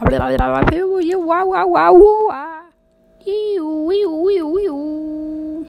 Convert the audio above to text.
Wow, wow, wow,